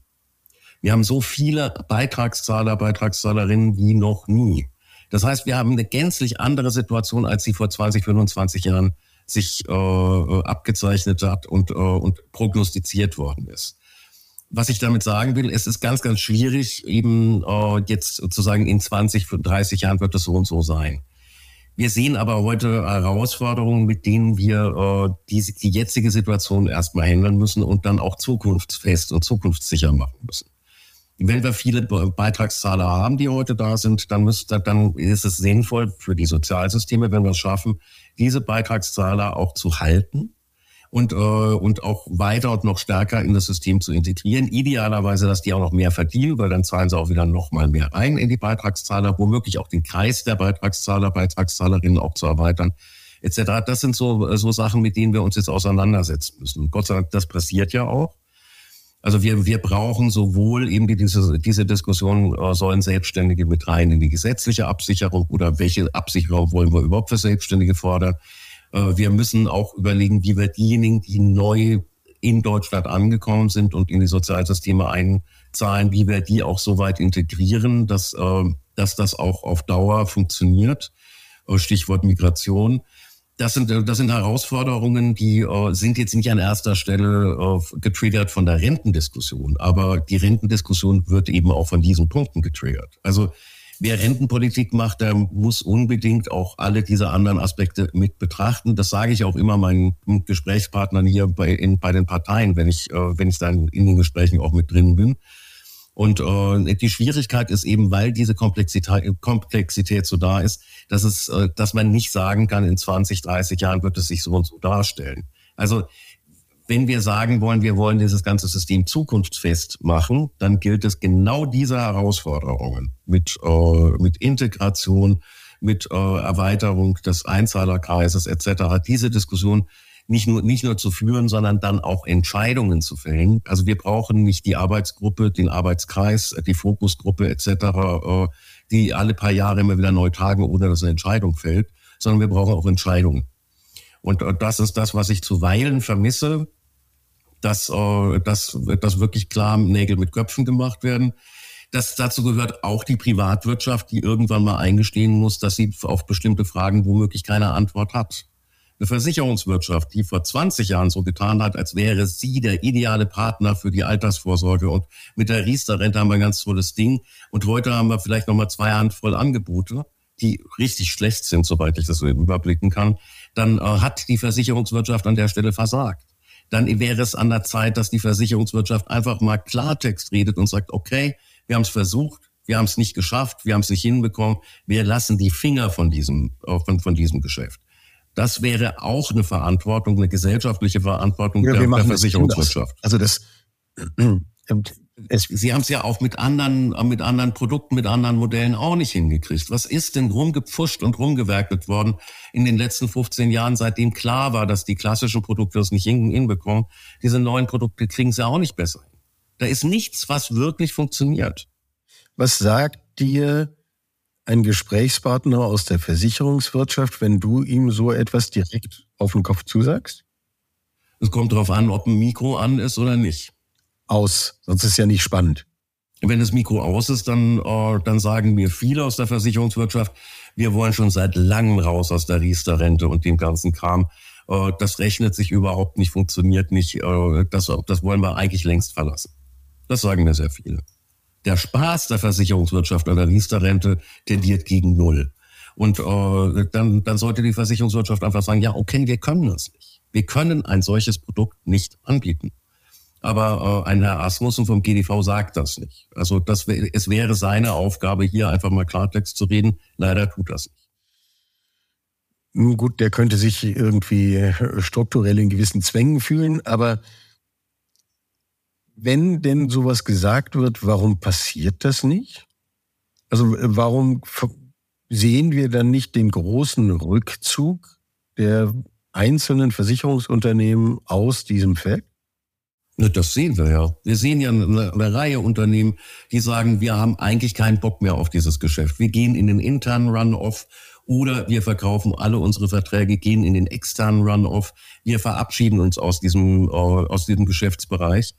Speaker 2: Wir haben so viele Beitragszahler, Beitragszahlerinnen wie noch nie. Das heißt, wir haben eine gänzlich andere Situation, als sie vor 20, 25 Jahren sich äh, abgezeichnet hat und, äh, und prognostiziert worden ist. Was ich damit sagen will, es ist ganz, ganz schwierig, eben äh, jetzt sozusagen in 20, 30 Jahren wird es so und so sein. Wir sehen aber heute Herausforderungen, mit denen wir äh, die, die jetzige Situation erstmal handeln müssen und dann auch zukunftsfest und zukunftssicher machen müssen. Wenn wir viele Beitragszahler haben, die heute da sind, dann, müsste, dann ist es sinnvoll für die Sozialsysteme, wenn wir es schaffen, diese Beitragszahler auch zu halten und, äh, und auch weiter und noch stärker in das System zu integrieren. Idealerweise, dass die auch noch mehr verdienen, weil dann zahlen sie auch wieder noch mal mehr ein in die Beitragszahler, womöglich auch den Kreis der Beitragszahler, Beitragszahlerinnen auch zu erweitern etc. Das sind so, so Sachen, mit denen wir uns jetzt auseinandersetzen müssen. Gott sei Dank, das passiert ja auch. Also wir, wir brauchen sowohl eben diese, diese Diskussion, äh, sollen Selbstständige mit rein in die gesetzliche Absicherung oder welche Absicherung wollen wir überhaupt für Selbstständige fordern. Äh, wir müssen auch überlegen, wie wir diejenigen, die neu in Deutschland angekommen sind und in die Sozialsysteme einzahlen, wie wir die auch so weit integrieren, dass, äh, dass das auch auf Dauer funktioniert. Stichwort Migration das sind, das sind Herausforderungen, die äh, sind jetzt nicht an erster Stelle äh, getriggert von der Rentendiskussion, aber die Rentendiskussion wird eben auch von diesen Punkten getriggert. Also wer Rentenpolitik macht, der muss unbedingt auch alle diese anderen Aspekte mit betrachten. Das sage ich auch immer meinen Gesprächspartnern hier bei, in, bei den Parteien, wenn ich, äh, wenn ich dann in den Gesprächen auch mit drin bin. Und äh, die Schwierigkeit ist eben, weil diese Komplexität, Komplexität so da ist, dass es, äh, dass man nicht sagen kann, in 20, 30 Jahren wird es sich so und so darstellen. Also wenn wir sagen wollen, wir wollen dieses ganze System zukunftsfest machen, dann gilt es genau diese Herausforderungen mit, äh, mit Integration, mit äh, Erweiterung des Einzahlerkreises etc. Diese Diskussion nicht nur, nicht nur zu führen, sondern dann auch Entscheidungen zu fällen. Also wir brauchen nicht die Arbeitsgruppe, den Arbeitskreis, die Fokusgruppe etc., äh, die alle paar Jahre immer wieder neu tagen, ohne dass eine Entscheidung fällt, sondern wir brauchen auch Entscheidungen. Und äh, das ist das, was ich zuweilen vermisse, dass, äh, dass, dass wirklich klar Nägel mit Köpfen gemacht werden. Das, dazu gehört auch die Privatwirtschaft, die irgendwann mal eingestehen muss, dass sie auf bestimmte Fragen womöglich keine Antwort hat. Eine Versicherungswirtschaft, die vor 20 Jahren so getan hat, als wäre sie der ideale Partner für die Altersvorsorge. Und mit der Riester-Rente haben wir ein ganz tolles Ding. Und heute haben wir vielleicht nochmal zwei Handvoll Angebote, die richtig schlecht sind, soweit ich das überblicken kann. Dann äh, hat die Versicherungswirtschaft an der Stelle versagt. Dann wäre es an der Zeit, dass die Versicherungswirtschaft einfach mal Klartext redet und sagt, okay, wir haben es versucht, Wir haben es nicht geschafft, wir haben es nicht hinbekommen. Wir lassen die Finger von diesem, äh, von, von diesem Geschäft. Das wäre auch eine Verantwortung, eine gesellschaftliche Verantwortung
Speaker 1: ja,
Speaker 2: der,
Speaker 1: der
Speaker 2: Versicherungswirtschaft.
Speaker 1: Also das,
Speaker 2: es, Sie haben es ja auch mit anderen, mit anderen Produkten, mit anderen Modellen auch nicht hingekriegt. Was ist denn rumgepfuscht und rumgewerkelt worden in den letzten 15 Jahren, seitdem klar war, dass die klassischen Produkte das nicht hinbekommen? Diese neuen Produkte kriegen sie auch nicht besser hin. Da ist nichts, was wirklich funktioniert.
Speaker 1: Was sagt dir ein Gesprächspartner aus der Versicherungswirtschaft, wenn du ihm so etwas direkt auf den Kopf zusagst?
Speaker 2: Es kommt darauf an, ob ein Mikro an ist oder nicht
Speaker 1: aus, sonst ist ja nicht spannend.
Speaker 2: Wenn das Mikro aus ist, dann, äh, dann sagen mir viele aus der Versicherungswirtschaft, wir wollen schon seit langem raus aus der Riester-Rente und dem ganzen Kram. Äh, das rechnet sich überhaupt nicht, funktioniert nicht. Äh, das, das wollen wir eigentlich längst verlassen. Das sagen mir sehr viele. Der Spaß der Versicherungswirtschaft an der Riester-Rente tendiert gegen Null. Und äh, dann, dann sollte die Versicherungswirtschaft einfach sagen, ja, okay, wir können das nicht. Wir können ein solches Produkt nicht anbieten. Aber äh, ein Herr Asmussen vom GDV sagt das nicht. Also das, es wäre seine Aufgabe, hier einfach mal Klartext zu reden. Leider tut das nicht.
Speaker 1: Nun gut, der könnte sich irgendwie äh, strukturell in gewissen Zwängen fühlen, aber wenn denn sowas gesagt wird, warum passiert das nicht? Also äh, warum sehen wir dann nicht den großen Rückzug der einzelnen Versicherungsunternehmen aus diesem Feld?
Speaker 2: Das sehen wir ja. Wir sehen ja eine, eine, Reihe Unternehmen, die sagen, wir haben eigentlich keinen Bock mehr auf dieses Geschäft. Wir gehen in den internen Run-Off oder wir verkaufen alle unsere Verträge, gehen in den externen Run-Off. Wir verabschieden uns aus diesem, äh, aus diesem Geschäftsbereich.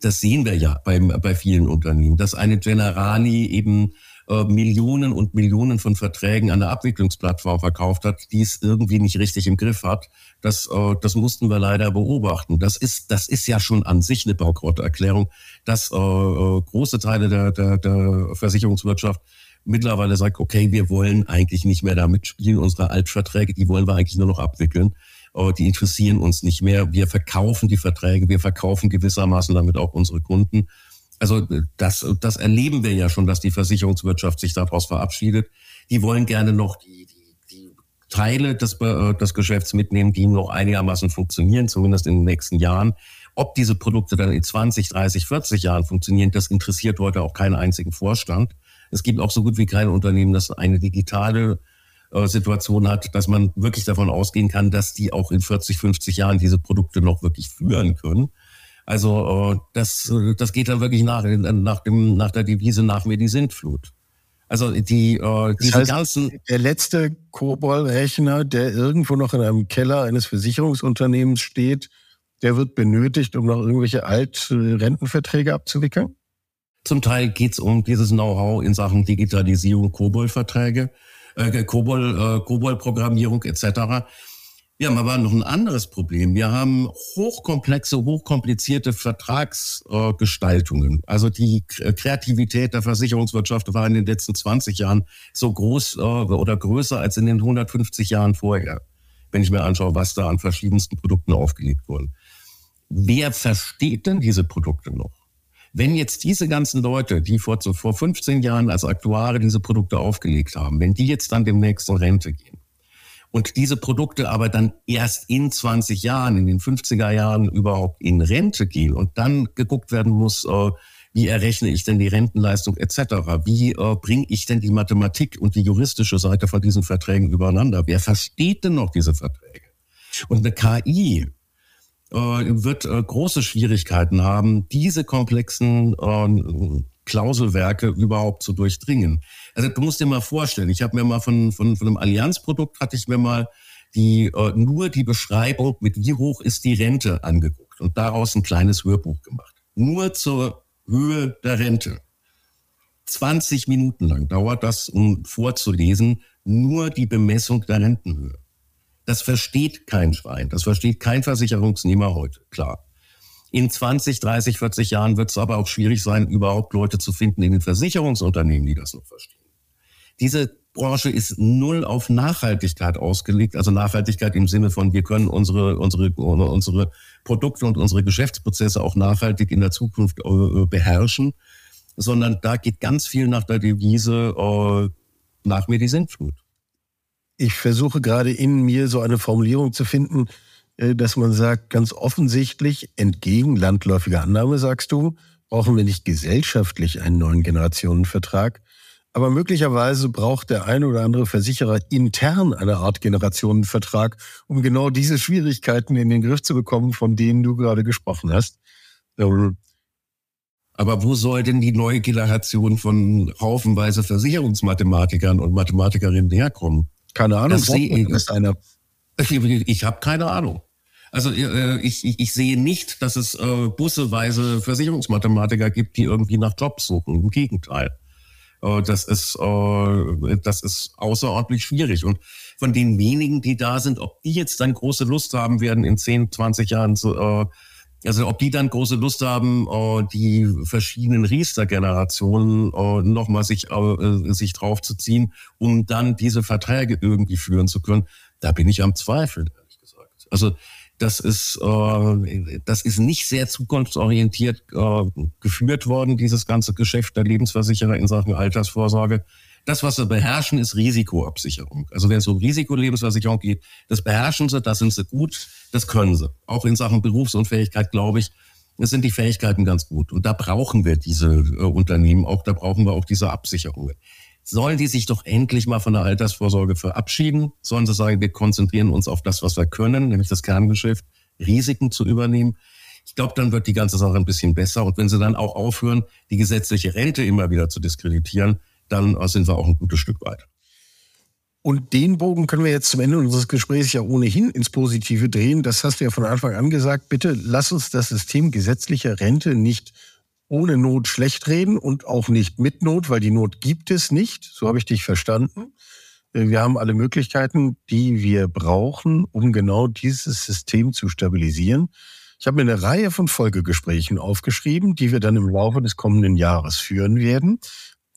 Speaker 2: Das sehen wir ja bei, bei vielen Unternehmen, dass eine Generali eben äh, Millionen und Millionen von Verträgen an der Abwicklungsplattform verkauft hat, die es irgendwie nicht richtig im Griff hat. Das, äh, das mussten wir leider beobachten. Das ist, das ist ja schon an sich eine Bankrotterklärung, dass äh, große Teile der, der, der Versicherungswirtschaft mittlerweile sagt, okay, wir wollen eigentlich nicht mehr da mitspielen, unsere Altverträge, die wollen wir eigentlich nur noch abwickeln. Die interessieren uns nicht mehr. Wir verkaufen die Verträge, wir verkaufen gewissermaßen damit auch unsere Kunden. Also das, das erleben wir ja schon, dass die Versicherungswirtschaft sich daraus verabschiedet. Die wollen gerne noch die, die, die Teile des, äh, des Geschäfts mitnehmen, die noch einigermaßen funktionieren, zumindest in den nächsten Jahren. Ob diese Produkte dann in 20, 30, 40 Jahren funktionieren, das interessiert heute auch keinen einzigen Vorstand. Es gibt auch so gut wie kein Unternehmen, das eine digitale äh, Situation hat, dass man wirklich davon ausgehen kann, dass die auch in 40, 50 Jahren diese Produkte noch wirklich führen können. Also äh, das, äh, das geht dann wirklich nach, nach, dem, nach der Devise nach mir die Sintflut. Also die, äh, diese das heißt, ganzen.
Speaker 1: Der letzte Kobol-Rechner, der irgendwo noch in einem Keller eines Versicherungsunternehmens steht, der wird benötigt, um noch irgendwelche Altrentenverträge abzuwickeln?
Speaker 2: Zum Teil geht's um dieses Know-how in Sachen Digitalisierung, Kobol-Verträge, äh, Kobol, äh, Kobol-Programmierung etc. Wir haben aber noch ein anderes Problem. Wir haben hochkomplexe, hochkomplizierte Vertragsgestaltungen. Äh, also die Kreativität der Versicherungswirtschaft war in den letzten 20 Jahren so groß äh, oder größer als in den 150 Jahren vorher, wenn ich mir anschaue, was da an verschiedensten Produkten aufgelegt wurden. Wer versteht denn diese Produkte noch? Wenn jetzt diese ganzen Leute, die vor, vor 15 Jahren als Aktuare diese Produkte aufgelegt haben, wenn die jetzt dann demnächst in Rente gehen, und diese Produkte aber dann erst in 20 Jahren, in den 50er Jahren überhaupt in Rente gehen und dann geguckt werden muss, äh, wie errechne ich denn die Rentenleistung etc., wie äh, bringe ich denn die Mathematik und die juristische Seite von diesen Verträgen übereinander, wer versteht denn noch diese Verträge? Und eine KI wird äh, große Schwierigkeiten haben, diese komplexen äh, Klauselwerke überhaupt zu durchdringen. Also du musst dir mal vorstellen, ich habe mir mal von, von, von einem Allianzprodukt, hatte ich mir mal die, äh, nur die Beschreibung mit wie hoch ist die Rente angeguckt und daraus ein kleines Hörbuch gemacht. Nur zur Höhe der Rente. 20 Minuten lang dauert das, um vorzulesen, nur die Bemessung der Rentenhöhe. Das versteht kein Schwein, das versteht kein Versicherungsnehmer heute, klar. In 20, 30, 40 Jahren wird es aber auch schwierig sein, überhaupt Leute zu finden in den Versicherungsunternehmen, die das noch verstehen. Diese Branche ist null auf Nachhaltigkeit ausgelegt, also Nachhaltigkeit im Sinne von, wir können unsere, unsere, unsere Produkte und unsere Geschäftsprozesse auch nachhaltig in der Zukunft äh, beherrschen, sondern da geht ganz viel nach der Devise, äh, nach mir die Sintflut.
Speaker 1: Ich versuche gerade in mir so eine Formulierung zu finden, äh, dass man sagt, ganz offensichtlich, entgegen landläufiger Annahme, sagst du, brauchen wir nicht gesellschaftlich einen neuen Generationenvertrag, aber möglicherweise braucht der eine oder andere Versicherer intern eine Art Generationenvertrag, um genau diese Schwierigkeiten in den Griff zu bekommen, von denen du gerade gesprochen hast.
Speaker 2: Ähm, aber wo soll denn die neue Generation von haufenweise Versicherungsmathematikern und Mathematikerinnen herkommen?
Speaker 1: Keine Ahnung,
Speaker 2: das sehe ich. Ist einer. Ich, ich habe keine Ahnung. Also äh, ich, ich, ich sehe nicht, dass es äh, busseweise Versicherungsmathematiker gibt, die irgendwie nach Jobs suchen. Im Gegenteil. Äh, das, ist, äh, das ist außerordentlich schwierig. Und von den wenigen, die da sind, ob die jetzt dann große Lust haben werden, in 10, 20 Jahren zu, äh, also ob die dann große Lust haben, äh, die verschiedenen Riester-Generationen äh, nochmal sich, äh, sich draufzuziehen, um dann diese Verträge irgendwie führen zu können, da bin ich am Zweifeln, ehrlich gesagt. Also das ist, das ist nicht sehr zukunftsorientiert geführt worden, dieses ganze Geschäft der Lebensversicherer in Sachen Altersvorsorge. Das, was sie beherrschen, ist Risikoabsicherung. Also wenn es um Risikolebensversicherung geht, das beherrschen sie, das sind sie gut, das können sie. Auch in Sachen Berufsunfähigkeit, glaube ich, sind die Fähigkeiten ganz gut. Und da brauchen wir diese äh, Unternehmen auch, da brauchen wir auch diese Absicherungen sollen die sich doch endlich mal von der Altersvorsorge verabschieden? Sollen sie sagen, wir konzentrieren uns auf das, was wir können, nämlich das Kerngeschäft, Risiken zu übernehmen? Ich glaube, dann wird die ganze Sache ein bisschen besser. Und wenn sie dann auch aufhören, die gesetzliche Rente immer wieder zu diskreditieren, dann sind wir auch ein gutes Stück weit.
Speaker 1: Und den Bogen können wir jetzt zum Ende unseres Gesprächs ja ohnehin ins Positive drehen. Das hast du ja von Anfang an gesagt. Bitte lass uns das System gesetzlicher Rente nicht ohne Not schlecht reden und auch nicht mit Not, weil die Not gibt es nicht. So habe ich dich verstanden. Äh, wir haben alle Möglichkeiten, die wir brauchen, um genau dieses System zu stabilisieren. Ich habe mir eine Reihe von Folgegesprächen aufgeschrieben, die wir dann im Laufe des kommenden Jahres führen werden.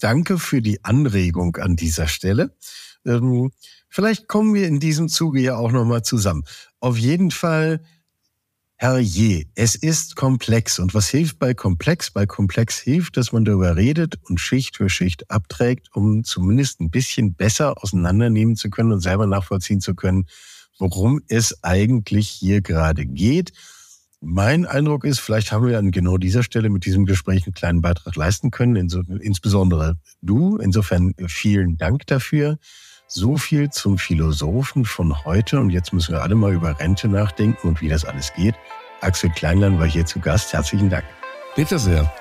Speaker 1: Danke für die Anregung an dieser Stelle. Ähm, vielleicht kommen wir in diesem Zuge ja auch nochmal zusammen. Auf jeden Fall Herrje, es ist komplex. Und was hilft bei komplex? Bei komplex hilft, dass man darüber redet und Schicht für Schicht abträgt, um zumindest ein bisschen besser auseinandernehmen zu können und selber nachvollziehen zu können, worum es eigentlich hier gerade geht. Mein Eindruck ist, vielleicht haben wir an genau dieser Stelle mit diesem Gespräch einen kleinen Beitrag leisten können, insbesondere du. Insofern vielen Dank dafür. So viel zum Philosophen von heute und jetzt müssen wir alle mal über Rente nachdenken und wie das alles geht. Axel Kleinland war hier zu Gast. Herzlichen Dank.
Speaker 2: Bitte sehr.